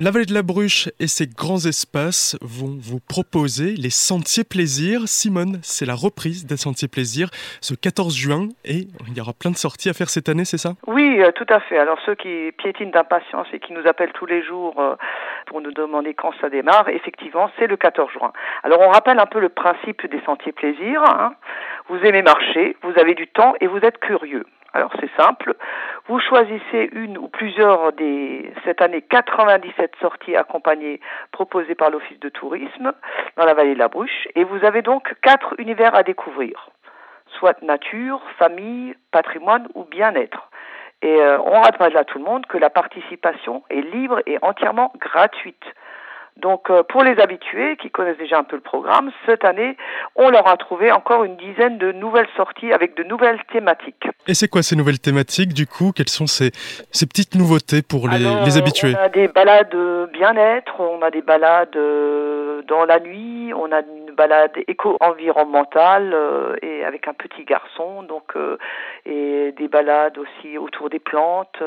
La vallée de la Bruche et ses grands espaces vont vous proposer les sentiers plaisir. Simone, c'est la reprise des sentiers plaisir ce 14 juin et il y aura plein de sorties à faire cette année, c'est ça? Oui, euh, tout à fait. Alors ceux qui piétinent d'impatience et qui nous appellent tous les jours euh, pour nous demander quand ça démarre, effectivement, c'est le 14 juin. Alors on rappelle un peu le principe des sentiers plaisir. Hein. Vous aimez marcher, vous avez du temps et vous êtes curieux. Alors c'est simple, vous choisissez une ou plusieurs des cette année 97 sorties accompagnées proposées par l'Office de tourisme dans la vallée de la Bruche et vous avez donc quatre univers à découvrir, soit nature, famille, patrimoine ou bien-être. Et euh, on rappelle à tout le monde que la participation est libre et entièrement gratuite. Donc euh, pour les habitués qui connaissent déjà un peu le programme, cette année, on leur a trouvé encore une dizaine de nouvelles sorties avec de nouvelles thématiques. Et c'est quoi ces nouvelles thématiques du coup? Quelles sont ces, ces petites nouveautés pour les, les habitués? On a des balades bien-être, on a des balades euh, dans la nuit, on a une balade éco-environnementale euh, et avec un petit garçon, donc et des balades aussi autour des plantes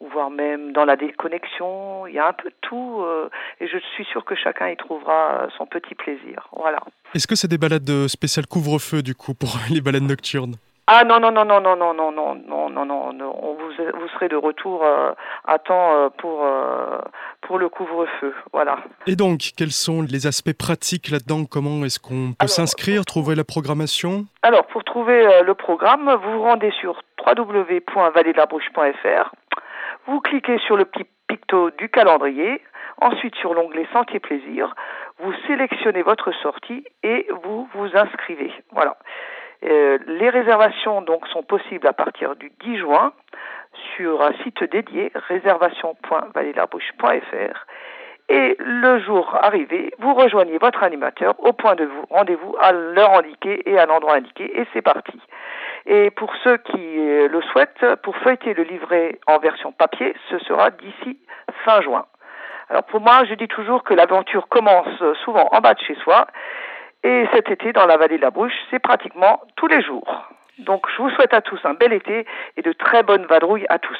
ou voire même dans la déconnexion. Il y a un peu de tout euh, et je suis sûre que chacun y trouvera son petit plaisir. Voilà. Est-ce que c'est des balades spéciales couvre-feu du coup pour les balades nocturnes ah non non non non non non non non non non non non vous vous serez de retour euh, à temps euh, pour pour le couvre-feu voilà. Et donc quels sont les aspects pratiques là-dedans Comment est-ce qu'on peut s'inscrire, trouver la programmation Alors pour trouver le programme, vous vous rendez sur www.valledelabrouche.fr vous cliquez sur le petit picto du calendrier, ensuite sur l'onglet Sentier Plaisir, vous sélectionnez votre sortie et vous vous inscrivez. Voilà. Euh, les réservations donc sont possibles à partir du 10 juin sur un site dédié réservation.valledelabouche.fr et le jour arrivé, vous rejoignez votre animateur au point de vous rendez-vous à l'heure indiquée et à l'endroit indiqué et c'est parti. Et pour ceux qui euh, le souhaitent, pour feuilleter le livret en version papier, ce sera d'ici fin juin. Alors pour moi, je dis toujours que l'aventure commence souvent en bas de chez soi. Et cet été, dans la vallée de la Bruche, c'est pratiquement tous les jours. Donc je vous souhaite à tous un bel été et de très bonnes vadrouilles à tous.